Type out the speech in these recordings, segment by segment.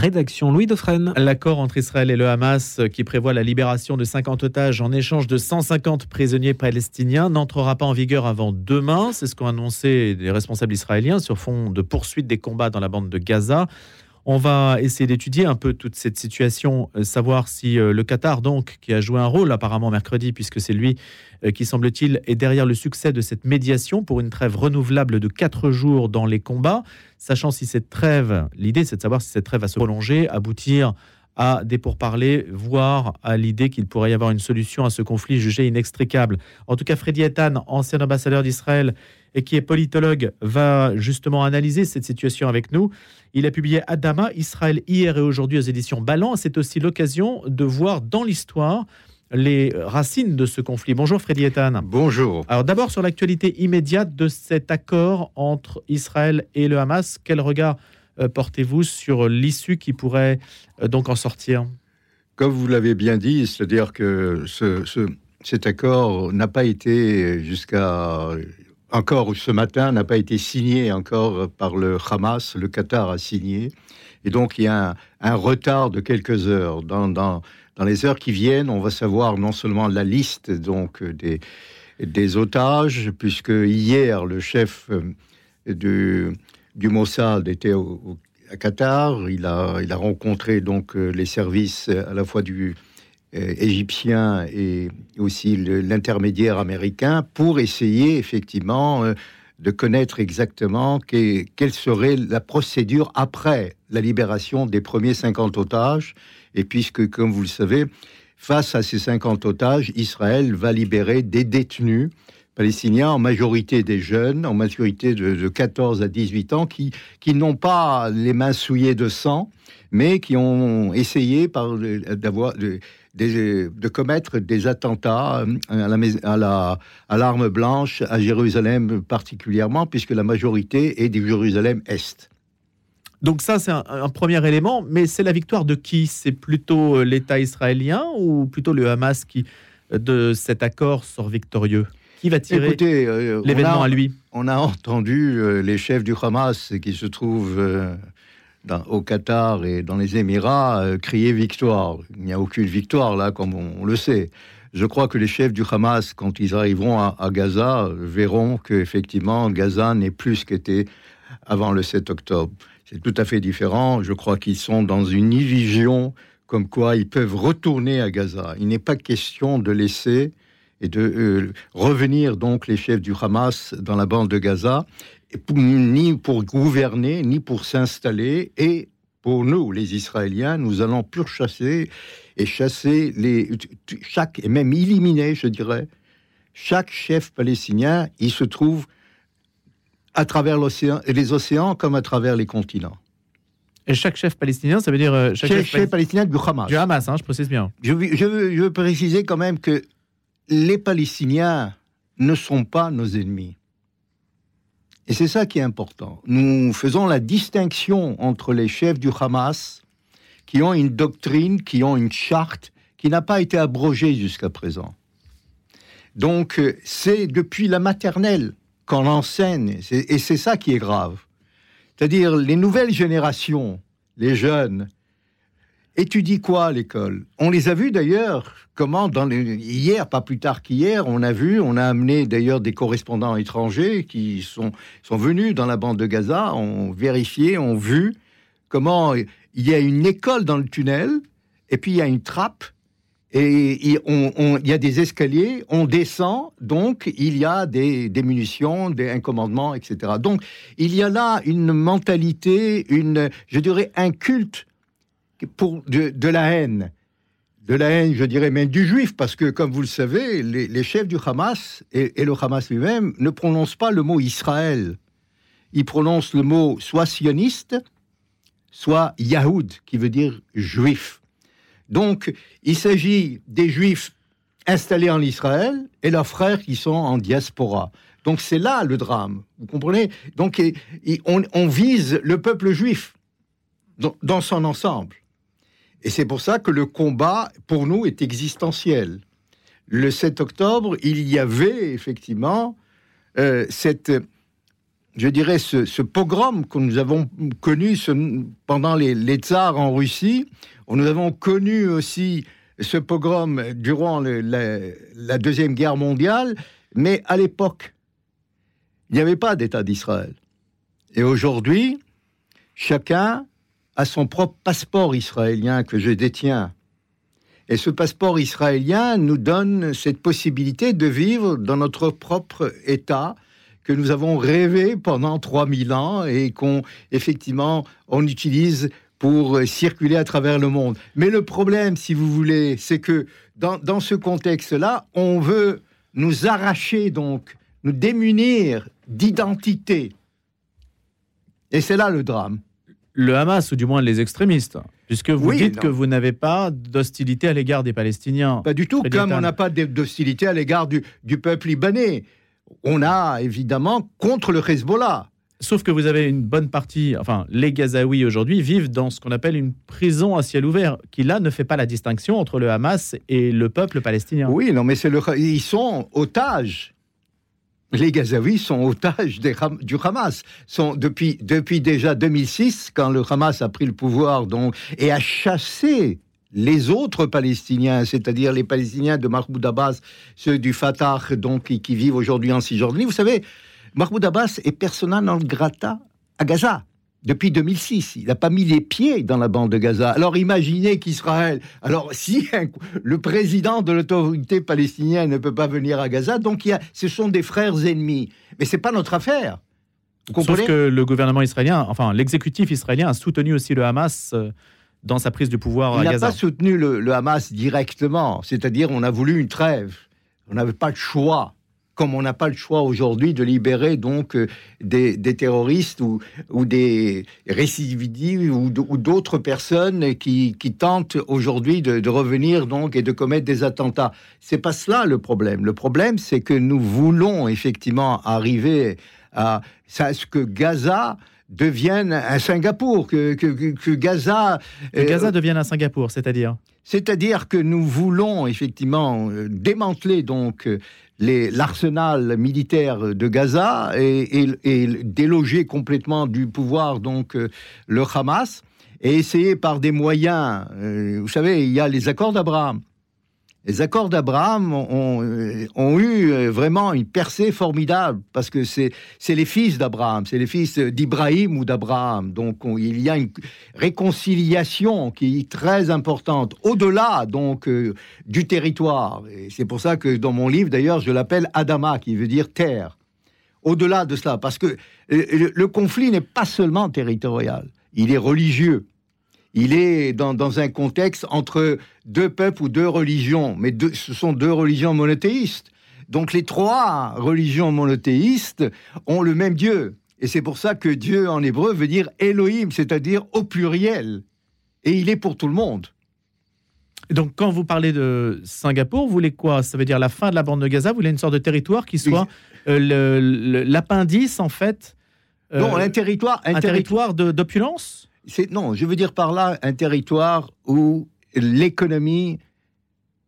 rédaction. Louis Dauphren. L'accord entre Israël et le Hamas qui prévoit la libération de 50 otages en échange de 150 prisonniers palestiniens n'entrera pas en vigueur avant demain. C'est ce qu'ont annoncé les responsables israéliens sur fond de poursuite des combats dans la bande de Gaza. On va essayer d'étudier un peu toute cette situation, euh, savoir si euh, le Qatar, donc, qui a joué un rôle apparemment mercredi, puisque c'est lui euh, qui, semble-t-il, est derrière le succès de cette médiation pour une trêve renouvelable de quatre jours dans les combats, sachant si cette trêve, l'idée c'est de savoir si cette trêve va se prolonger, aboutir à des pourparlers, voire à l'idée qu'il pourrait y avoir une solution à ce conflit jugé inextricable. En tout cas, Freddy Etan, ancien ambassadeur d'Israël et qui est politologue, va justement analyser cette situation avec nous. Il a publié Adama, Israël hier et aujourd'hui aux éditions Ballant. C'est aussi l'occasion de voir dans l'histoire les racines de ce conflit. Bonjour Freddy Etan. Bonjour. Alors d'abord sur l'actualité immédiate de cet accord entre Israël et le Hamas, quel regard euh, portez-vous sur l'issue qui pourrait euh, donc en sortir? Comme vous l'avez bien dit, c'est-à-dire que ce, cet accord n'a pas été jusqu'à encore ce matin n'a pas été signé encore par le Hamas, le Qatar a signé, et donc il y a un, retard de quelques heures. Dans, les heures qui viennent, on va savoir non seulement la liste donc des, otages, puisque hier le chef euh, du, Mossad était au, à Qatar, il a, il a rencontré donc euh, les services à la fois du égyptien et aussi l'intermédiaire américain pour essayer effectivement euh, de connaître exactement quelle serait la procédure après la libération des premiers 50 otages. Et puisque, comme vous le savez, face à ces 50 otages, Israël va libérer des détenus palestiniens, en majorité des jeunes, en majorité de, 14 à 18 ans, qui, qui n'ont pas les mains souillées de sang, mais qui ont essayé d'avoir de commettre des attentats euh, à la, à la à l'arme blanche à Jérusalem particulièrement, puisque la majorité est du Jérusalem Est. Donc ça, c'est un, premier élément, mais c'est la victoire de qui? C'est plutôt euh, l'État israélien ou plutôt le Hamas qui, euh, de cet accord, sort victorieux? Qui va tirer l'événement à lui? On a entendu les chefs du Hamas qui se trouvent au Qatar et dans les Émirats euh, crier victoire. Il n'y a aucune victoire là, comme on, le sait. Je crois que les chefs du Hamas, quand ils arriveront à, Gaza, verront que effectivement Gaza n'est plus ce qu'était avant le 7 octobre. C'est tout à fait différent. Je crois qu'ils sont dans une illusion comme quoi ils peuvent retourner à Gaza. Il n'est pas question de laisser et de euh, revenir donc les chefs du Hamas dans la bande de Gaza ni pour gouverner, ni pour s'installer. Et pour nous, les Israéliens, nous allons chasser et chasser les, chaque, et même éliminer, je dirais, chaque chef palestinien, il se trouve à travers l'océan, les océans comme à travers les continents. Et chaque chef palestinien, ça veut dire euh, chaque chef, palestinien du Hamas. Du Hamas, hein, je précise bien. Je, je, veux, je veux préciser quand même que les Palestiniens ne sont pas nos ennemis. Et c'est ça qui est important. Nous faisons la distinction entre les chefs du Hamas, qui ont une doctrine, qui ont une charte, qui n'a pas été abrogée jusqu'à présent. Donc, c'est depuis la maternelle qu'on enseigne, et c'est ça qui est grave. C'est-à-dire, les nouvelles générations, les jeunes, étudient quoi l'école? On les a vus d'ailleurs comment dans hier, pas plus tard qu'hier, on a vu, on a amené d'ailleurs des correspondants étrangers qui sont, sont venus dans la bande de Gaza, ont vérifié, ont vu comment il y a une école dans le tunnel, et puis il y a une trappe, et il y a des escaliers, on descend, donc il y a des, munitions, des, un commandement, etc. Donc il y a là une mentalité, une, je dirais, un culte pour de la haine de la haine, je dirais même du juif, parce que, comme vous le savez, les, chefs du Hamas et, le Hamas lui-même ne prononcent pas le mot Israël. Ils prononcent le mot soit sioniste, soit Yahoud, qui veut dire juif. Donc, il s'agit des juifs installés en Israël et leurs frères qui sont en diaspora. Donc, c'est là le drame. Vous comprenez? Donc, on, vise le peuple juif dans son ensemble. Et c'est pour ça que le combat, pour nous, est existentiel. Le 7 octobre, il y avait effectivement euh, cette je dirais, ce, pogrom que nous avons connu pendant les, tsars en Russie. Nous avons connu aussi ce pogrom durant la, Deuxième Guerre mondiale, mais à l'époque, il n'y avait pas d'État d'Israël. Et aujourd'hui, chacun a son propre passeport israélien que je détiens. Et ce passeport israélien nous donne cette possibilité de vivre dans notre propre État que nous avons rêvé pendant 3000 ans et qu'on, effectivement, on utilise pour circuler à travers le monde. Mais le problème, si vous voulez, c'est que dans, dans ce contexte-là, on veut nous arracher, donc, nous démunir d'identité. Et c'est là le drame. Le Hamas, ou du moins les extrémistes, puisque vous dites que vous n'avez pas d'hostilité à l'égard des Palestiniens. Pas du tout, comme on n'a pas d'hostilité à l'égard du, du peuple libanais on a évidemment contre le Hezbollah. Sauf que vous avez une bonne partie, enfin, les Gazaouis aujourd'hui vivent dans ce qu'on appelle une prison à ciel ouvert, qui là ne fait pas la distinction entre le Hamas et le peuple palestinien. Oui, non, mais c'est le, ils sont otages. Les Gazaouis sont otages du Hamas. Sont depuis, depuis déjà 2006, quand le Hamas a pris le pouvoir donc, et a chassé les autres Palestiniens, c'est-à-dire les Palestiniens de Mahmoud Abbas, ceux du Fatah, donc qui, vivent aujourd'hui en Cisjordanie. Vous savez, Mahmoud Abbas est persona non grata à Gaza depuis 2006. Il n'a pas mis les pieds dans la bande de Gaza. Alors imaginez qu'Israël, alors si le président de l'autorité palestinienne ne peut pas venir à Gaza, donc il y a, ce sont des frères ennemis. Mais c'est pas notre affaire. Vous Sauf que le gouvernement israélien, enfin l'exécutif israélien a soutenu aussi le Hamas. Euh, dans sa prise de pouvoir à Gaza. Il n'a pas soutenu le, Hamas directement, c'est-à-dire on a voulu une trêve. On n'avait pas le choix comme on n'a pas le choix aujourd'hui de libérer donc euh, des, terroristes ou, ou des récidivistes ou, d'autres personnes qui, tentent aujourd'hui de, revenir donc et de commettre des attentats. C'est pas cela le problème. Le problème, c'est que nous voulons effectivement arriver à, à ce que Gaza devienne un Singapour, que, que, Gaza... Que Gaza euh, devienne un Singapour, c'est-à-dire? C'est-à-dire que nous voulons effectivement euh, démanteler donc l'arsenal militaire de Gaza et, et, déloger complètement du pouvoir donc euh, le Hamas et essayer par des moyens, vous savez, il y a les accords d'Abraham les accords d'Abraham ont, euh, eu euh, vraiment une percée formidable parce que c'est les fils d'Abraham, c'est les fils d'Ibrahim ou d'Abraham. Donc il y a une réconciliation qui est très importante au-delà donc euh, du territoire. Et c'est pour ça que dans mon livre d'ailleurs je l'appelle Adama qui veut dire terre. Au-delà de cela, parce que le conflit n'est pas seulement territorial, il est religieux il est dans, un contexte entre deux peuples ou deux religions, mais ce sont deux religions monothéistes. Donc les trois religions monothéistes ont le même Dieu. Et c'est pour ça que Dieu en hébreu veut dire Elohim, c'est-à-dire au pluriel. Et il est pour tout le monde. donc, quand vous parlez de Singapour, vous voulez quoi? Ça veut dire la fin de la bande de Gaza? Vous voulez une sorte de territoire qui soit euh, l'appendice, en fait Non, un territoire. Un, territoire d'opulence? Non, je veux dire par là un territoire où l'économie,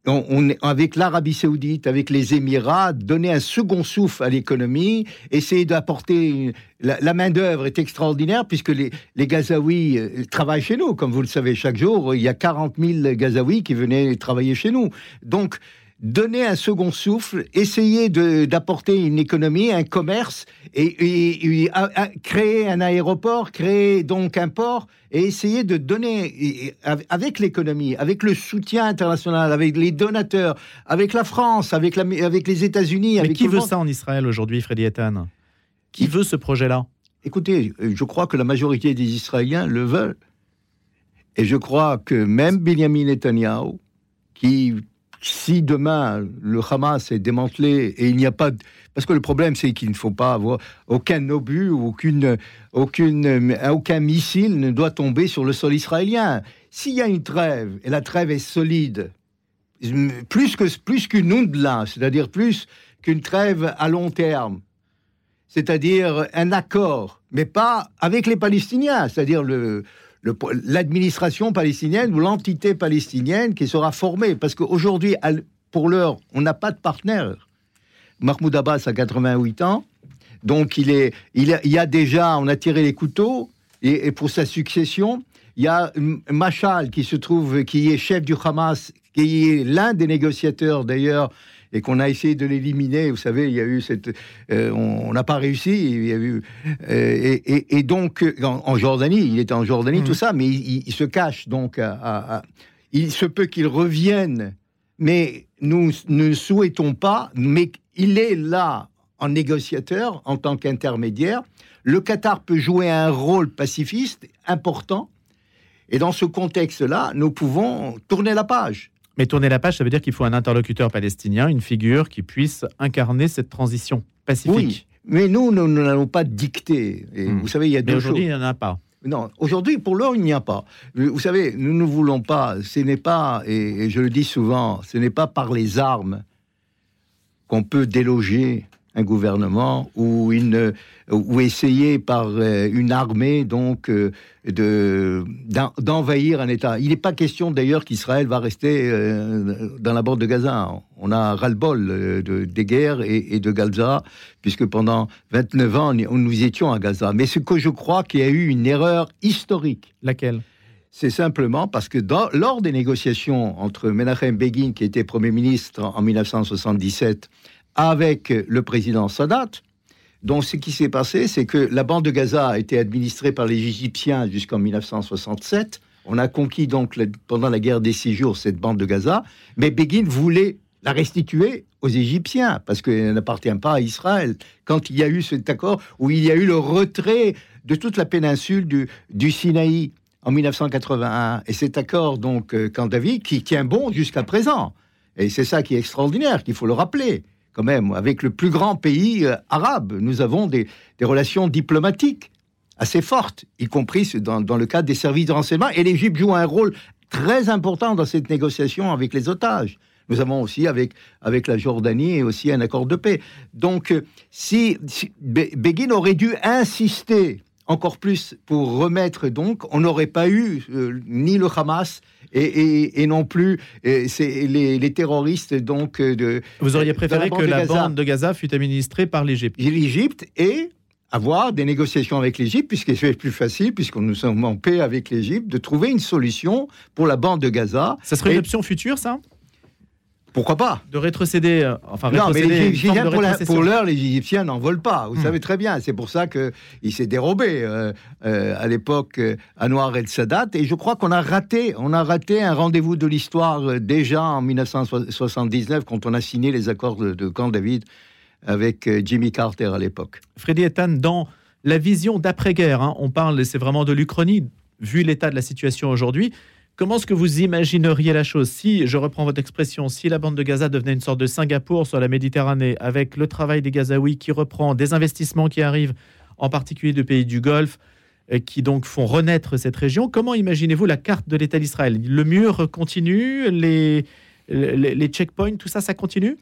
on, avec l'Arabie Saoudite, avec les Émirats, donner un second souffle à l'économie, essayer d'apporter la, main d'œuvre est extraordinaire puisque les, les Gazaouis euh, travaillent chez nous, comme vous le savez chaque jour. Il y a 40 000 Gazaouis qui venaient travailler chez nous. Donc donner un second souffle, essayer d'apporter une économie, un commerce, et, créer un aéroport, créer donc un port, et essayer de donner, avec l'économie, avec le soutien international, avec les donateurs, avec la France, avec, la, avec les États-Unis. Mais qui veut ça en Israël aujourd'hui, Freddy Ethan? Qui veut ce projet-là? Écoutez, je crois que la majorité des Israéliens le veulent. Et je crois que même Benjamin Netanyahu, qui si demain le Hamas est démantelé et il n'y a pas parce que le problème c'est qu'il ne faut pas avoir aucun obus ou aucune aucune aucun missile ne doit tomber sur le sol israélien. S'il y a une trêve et la trêve est solide, plus plus qu'une onde c'est-à-dire plus qu'une trêve à long terme, c'est-à-dire un accord, mais pas avec les Palestiniens, c'est-à-dire le l'administration palestinienne ou l'entité palestinienne qui sera formée. Parce qu'aujourd'hui, pour l'heure, on n'a pas de partenaire. Mahmoud Abbas a 88 ans. Donc il est, il, y a déjà, on a tiré les couteaux et, pour sa succession, il y a Machal qui se trouve, qui est chef du Hamas, qui est l'un des négociateurs d'ailleurs et qu'on a essayé de l'éliminer. Vous savez, il y a eu cette, euh, on n'a pas réussi. Il y a eu, euh, et, donc en, Jordanie, il était en Jordanie, mmh. tout ça, mais il, se cache donc. il se peut qu'il revienne, mais nous ne souhaitons pas. Mais il est là en négociateur, en tant qu'intermédiaire. Le Qatar peut jouer un rôle pacifiste important. Et dans ce contexte-là, nous pouvons tourner la page. Mais tourner la page, ça veut dire qu'il faut un interlocuteur palestinien, une figure qui puisse incarner cette transition pacifique. Oui, mais nous, nous n'allons pas dicter. Et hmm. Vous savez, il y a deux aujourd'hui, il n'y en a pas. Non, aujourd'hui, pour l'heure, il n'y a pas. Vous savez, nous ne voulons pas, ce n'est pas, et je le dis souvent, ce n'est pas par les armes qu'on peut déloger un gouvernement ou, une, ou essayer par euh, une armée donc euh, de d'envahir un État. Il n'est pas question d'ailleurs qu'Israël va rester euh, dans la bande de Gaza. On a ras-le-bol de, des guerres et, de Gaza, puisque pendant 29 ans, nous étions à Gaza. Mais ce que je crois qu'il y a eu une erreur historique. Laquelle? C'est simplement parce que dans, lors des négociations entre Menachem Begin, qui était Premier ministre en 1977, avec le président Sadat. Donc, ce qui s'est passé, c'est que la bande de Gaza a été administrée par les Égyptiens jusqu'en 1967. On a conquis donc pendant la guerre des six jours cette bande de Gaza, mais Begin voulait la restituer aux Égyptiens parce qu'elle n'appartient pas à Israël. Quand il y a eu cet accord où il y a eu le retrait de toute la péninsule du, du Sinaï en 1981, et cet accord donc euh, Camp David qui tient bon jusqu'à présent. Et c'est ça qui est extraordinaire, qu'il faut le rappeler quand même, avec le plus grand pays euh, arabe. Nous avons des, relations diplomatiques assez fortes, y compris dans, le cadre des services de renseignement. Et l'Égypte joue un rôle très important dans cette négociation avec les otages. Nous avons aussi avec, la Jordanie aussi un accord de paix. Donc, euh, si, si Begin aurait dû insister encore plus pour remettre donc, on n'aurait pas eu euh, ni le Hamas et, non plus les, terroristes donc euh, de. Vous auriez préféré que la bande de Gaza fût administrée par l'Égypte. L'Égypte et avoir des négociations avec l'Égypte, puisque c'est plus facile, puisqu'on nous sommes en paix avec l'Égypte, de trouver une solution pour la bande de Gaza. Ça serait une option future, ça? Pourquoi pas De rétrocéder, euh, enfin Non, mais les Égyptiens, pour l'heure, les Égyptiens n'en veulent pas. Vous hmm. savez très bien. C'est pour ça qu'il s'est dérobé euh, euh, à l'époque à Noir el Sadat. Et je crois qu'on a raté, on a raté un rendez-vous de l'histoire déjà en 1979 quand on a signé les accords de, Camp David avec Jimmy Carter à l'époque. Freddy Ethan, dans la vision d'après-guerre, hein, on parle, c'est vraiment de l'Uchronie, vu l'état de la situation aujourd'hui. Comment est-ce que vous imagineriez la chose Si, je reprends votre expression, si la bande de Gaza devenait une sorte de Singapour sur la Méditerranée, avec le travail des Gazaouis qui reprend, des investissements qui arrivent, en particulier de pays du Golfe, euh, qui donc font renaître cette région, comment imaginez-vous la carte de l'État d'Israël? Le mur continue Les, les, checkpoints, tout ça, ça continue?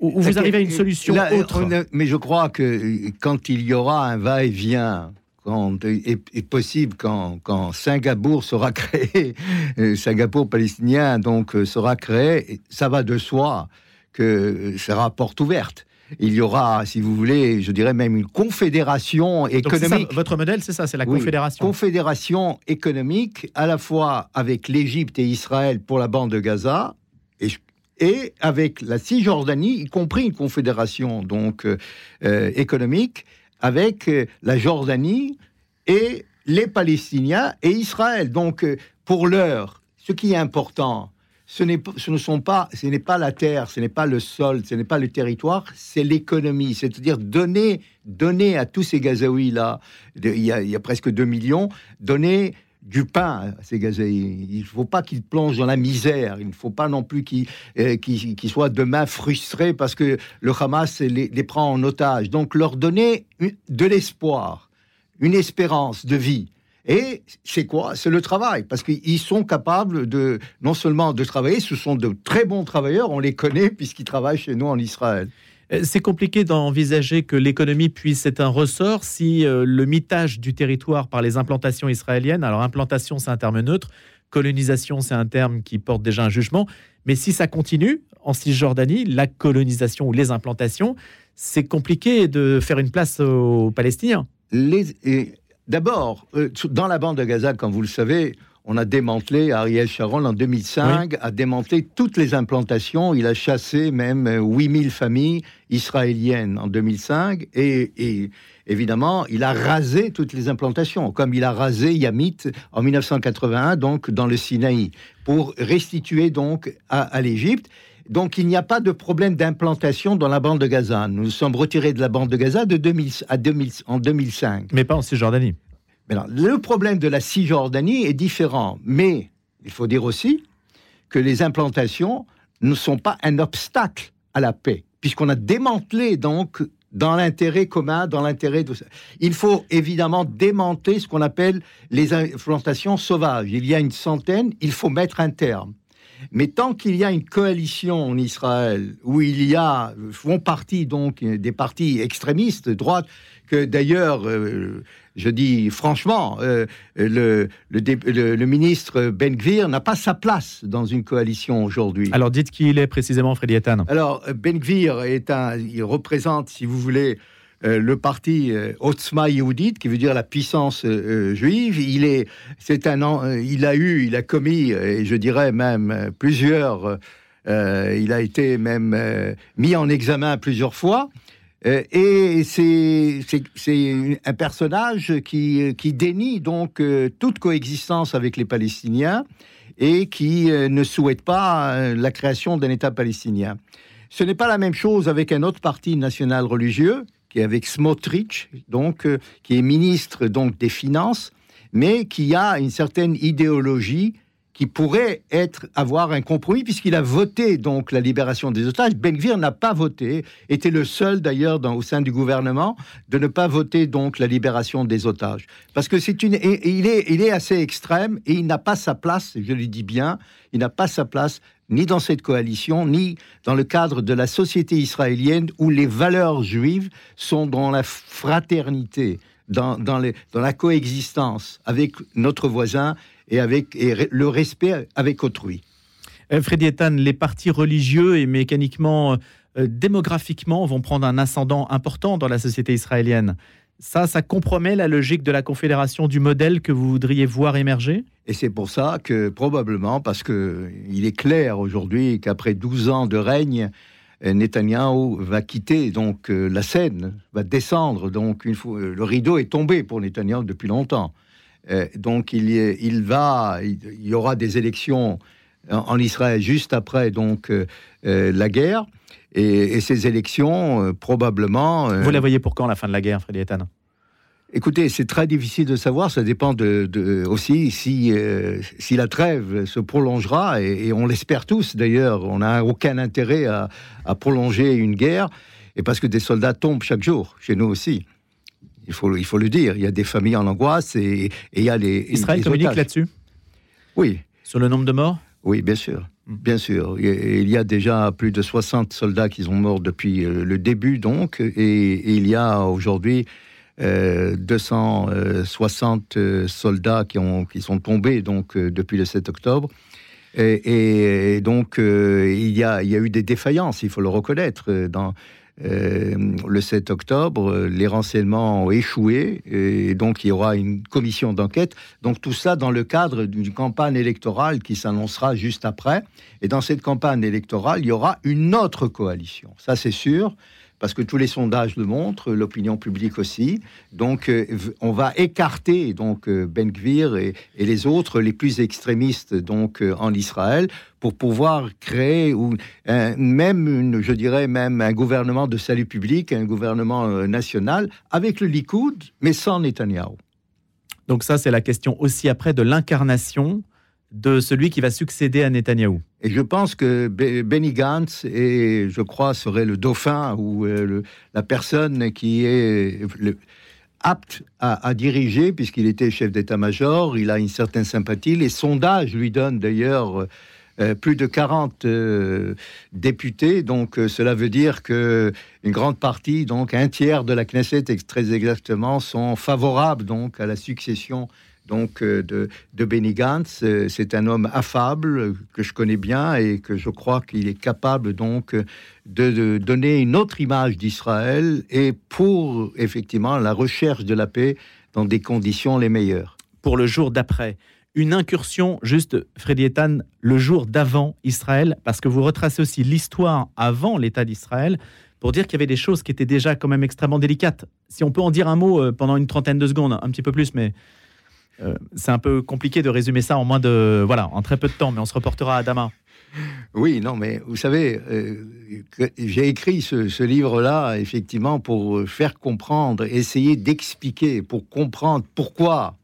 Ou vous arrivez à une solution autre? Mais je crois que quand il y aura un va-et-vient quand est, possible quand, quand, Singapour sera créé, euh, Singapour palestinien donc euh, sera créé, ça va de soi que sera porte ouverte. Il y aura, si vous voulez, je dirais même une confédération économique. votre modèle, c'est ça, c'est la confédération. Confédération économique, à la fois avec l'Égypte et Israël pour la bande de Gaza, et, et avec la Cisjordanie, y compris une confédération donc euh, économique avec euh, la Jordanie et les Palestiniens et Israël. Donc, euh, pour l'heure, ce qui est important, ce, ce ne sont pas, ce n'est pas la terre, ce n'est pas le sol, ce n'est pas le territoire, c'est l'économie. C'est-à-dire donner, donner à tous ces Gazaouis là, il y, y a presque 2 millions, donner du pain à ces. Il ne faut pas qu'ils plongent dans la misère. Il ne faut pas non plus qu'ils euh, soient demain frustrés parce que le Hamas les, les prend en otage. Donc leur donner de l'espoir, une espérance de vie. Et c'est quoi? C'est le travail, parce qu'ils sont capables de non seulement de travailler, ce sont de très bons travailleurs, on les connaît puisqu'ils travaillent chez nous en Israël. Euh, c'est compliqué d'envisager que l'économie puisse être un ressort si euh, le mitage du territoire par les implantations israéliennes, alors implantation c'est un terme neutre, colonisation c'est un terme qui porte déjà un jugement, mais si ça continue en Cisjordanie, la colonisation ou les implantations, c'est compliqué de faire une place aux Palestiniens. D'abord, euh, dans la bande de Gaza, comme vous le savez, on a démantelé, Ariel Sharon en 2005 a démantelé toutes les implantations. Il a chassé même 8000 familles israéliennes en 2005 et, évidemment, il a rasé toutes les implantations, comme il a rasé Yamit en 1981, donc dans le Sinaï, pour restituer donc à, l'Égypte. Donc il n'y a pas de problème d'implantation dans la bande de Gaza. Nous nous sommes retirés de la bande de Gaza de 2000, à 2000, en 2005. Mais pas en Cisjordanie le problème de la Cisjordanie est différent, mais il faut dire aussi que les implantations ne sont pas un obstacle à la paix, puisqu'on a démantelé donc dans l'intérêt commun, dans l'intérêt de... Il faut évidemment démanteler ce qu'on appelle les implantations sauvages. Il y a une centaine, il faut mettre un terme. Mais tant qu'il y a une coalition en Israël où il y a font partie donc des partis extrémistes de droite que d'ailleurs euh, je dis franchement, euh, le, le, ministre Ben Gvir n'a pas sa place dans une coalition aujourd'hui. Alors dites qui il est précisément, Freddy Etan. Alors Ben Gvir est un, il représente, si vous voulez, euh, le parti euh, Otzma qui veut dire la puissance juive. Il est, c'est un, il a eu, il a commis, et je dirais même plusieurs. il a été même mis en examen plusieurs fois. Euh, et c'est un personnage qui, qui, dénie donc euh, toute coexistence avec les Palestiniens et qui euh, ne souhaite pas la création d'un État palestinien. Ce n'est pas la même chose avec un autre parti national religieux, qui est avec Smotrich, donc, qui est ministre donc, des Finances, mais qui a une certaine idéologie qui pourrait être avoir un compromis puisqu'il a voté donc la libération des otages. Ben Gvir n'a pas voté, était le seul d'ailleurs au sein du gouvernement de ne pas voter donc la libération des otages parce que c'est une il est il est assez extrême et il n'a pas sa place, je le dis bien, il n'a pas sa place ni dans cette coalition, ni dans le cadre de la société israélienne où les valeurs juives sont dans la fraternité, dans, dans, dans la coexistence avec notre voisin et avec le respect avec autrui. Euh, Freddy Etan, les partis religieux et mécaniquement, euh, démographiquement, vont prendre un ascendant important dans la société israélienne. Ça, ça compromet la logique de la confédération du modèle que vous voudriez voir émerger? Et c'est pour ça que probablement, parce qu'il est clair aujourd'hui qu'après 12 ans de règne, euh, Netanyahou va quitter donc la scène, va descendre. Donc fois, le rideau est tombé pour Netanyahou depuis longtemps. Euh, donc il y, il va, il y aura des élections en, Israël juste après donc euh, euh, la guerre. Et, ces élections, probablement. Vous la voyez pour quand la fin de la guerre, Frédéric Etan Écoutez, c'est très difficile de savoir. Ça dépend de, aussi si, si la trêve se prolongera, et, on l'espère tous d'ailleurs. On n'a aucun intérêt à, à, prolonger une guerre, et parce que des soldats tombent chaque jour, chez nous aussi. Il faut, il faut le dire. Il y a des familles en angoisse et, il y a les. Israël communique là-dessus? Oui. Sur le nombre de morts? Oui, bien sûr. Bien sûr. Il y a déjà plus de 60 soldats qui sont morts depuis euh, le début, donc, et, il y a aujourd'hui 260 euh, euh, soldats qui, ont, qui sont tombés donc, depuis le 7 octobre. Et, donc, il, y a, il y a eu des défaillances, il faut le reconnaître, dans, euh, le 7 octobre, les renseignements ont échoué et donc il y aura une commission d'enquête. Donc tout ça dans le cadre d'une campagne électorale qui s'annoncera juste après. Et dans cette campagne électorale, il y aura une autre coalition. Ça c'est sûr parce que tous les sondages le montrent, l'opinion publique aussi. Donc, euh, on va écarter donc euh, Ben Gvir et, les autres, les plus extrémistes donc euh, en Israël, pour pouvoir créer ou même, une, je dirais même un gouvernement de salut public, un gouvernement national avec le Likoud, mais sans Netanyahu. Donc ça, c'est la question aussi après de l'incarnation de celui qui va succéder à Netanyahou. Et je pense que Benny Gantz, et je crois, serait le dauphin ou euh, la personne qui est apte à, diriger, puisqu'il était chef d'état-major, il a une certaine sympathie. Les sondages lui donnent d'ailleurs euh, plus de 40 euh, députés, donc cela veut dire que une grande partie, donc un tiers de la Knesset très exactement, sont favorables donc à la succession donc de, de Benny Gantz. C'est un homme affable que je connais bien et que je crois qu'il est capable donc de, donner une autre image d'Israël et pour effectivement la recherche de la paix dans des conditions les meilleures. Pour le jour d'après, une incursion, juste Freddy Etan, le jour d'avant Israël, parce que vous retracez aussi l'histoire avant l'État d'Israël, pour dire qu'il y avait des choses qui étaient déjà quand même extrêmement délicates. Si on peut en dire un mot euh, pendant une trentaine de secondes, un petit peu plus, mais euh, c'est un peu compliqué de résumer ça en moins de voilà, en très peu de temps, mais on se reportera à Dama. Oui, non, mais vous savez, euh, j'ai écrit ce, livre-là effectivement pour faire comprendre, essayer d'expliquer, pour comprendre pourquoi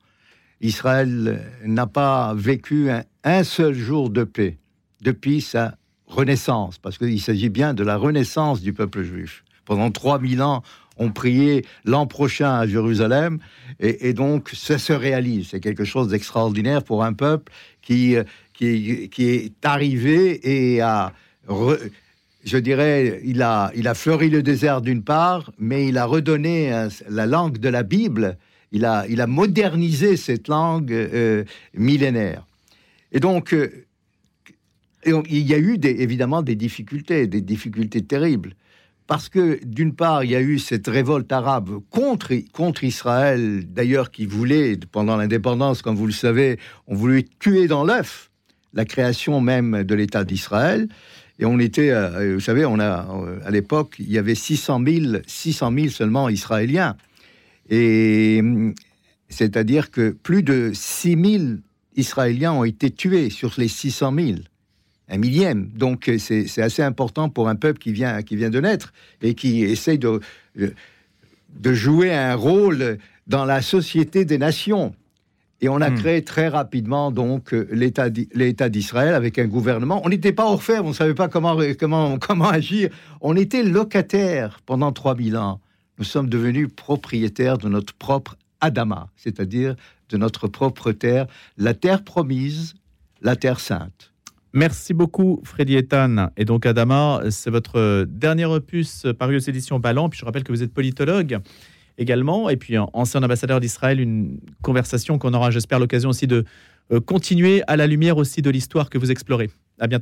Israël n'a pas vécu un, seul jour de paix depuis sa renaissance, parce qu'il s'agit bien de la renaissance du peuple juif. Pendant 3000 ans, on priait l'an prochain à Jérusalem, et, donc ça se réalise. C'est quelque chose d'extraordinaire pour un peuple qui, qui, est arrivé et a, je dirais, il a, il a fleuri le désert d'une part, mais il a redonné la langue de la Bible, il a, il a modernisé cette langue euh, millénaire. Et donc, euh, il y a eu évidemment des difficultés, des difficultés terribles parce que d'une part, il y a eu cette révolte arabe contre, contre Israël, d'ailleurs qui voulait, pendant l'indépendance, comme vous le savez, on voulait tuer dans l'œuf la création même de l'État d'Israël. Et on était, euh, vous savez, on a, à l'époque, il y avait 600 000, 600 000 seulement Israéliens. Et c'est-à-dire que plus de 6 000 Israéliens ont été tués sur les 600 000 un millième. Donc c'est assez important pour un peuple qui vient, qui vient de naître et qui essaye de, de jouer un rôle dans la société des nations. Et on a hmm. créé très rapidement donc l'État d'Israël avec un gouvernement. On n'était pas orfèvre, on ne savait pas comment, comment, comment agir. On était locataire pendant 3000 ans. Nous sommes devenus propriétaires de notre propre Adama, c'est-à-dire de notre propre terre, la terre promise, la terre sainte. Merci beaucoup, Freddy Etan. Et donc, Adama, c'est votre dernier opus paru aux éditions Ballant. Puis je rappelle que vous êtes politologue également, et puis ancien ambassadeur d'Israël, une conversation qu'on aura, j'espère, l'occasion aussi de euh, continuer à la lumière aussi de l'histoire que vous explorez.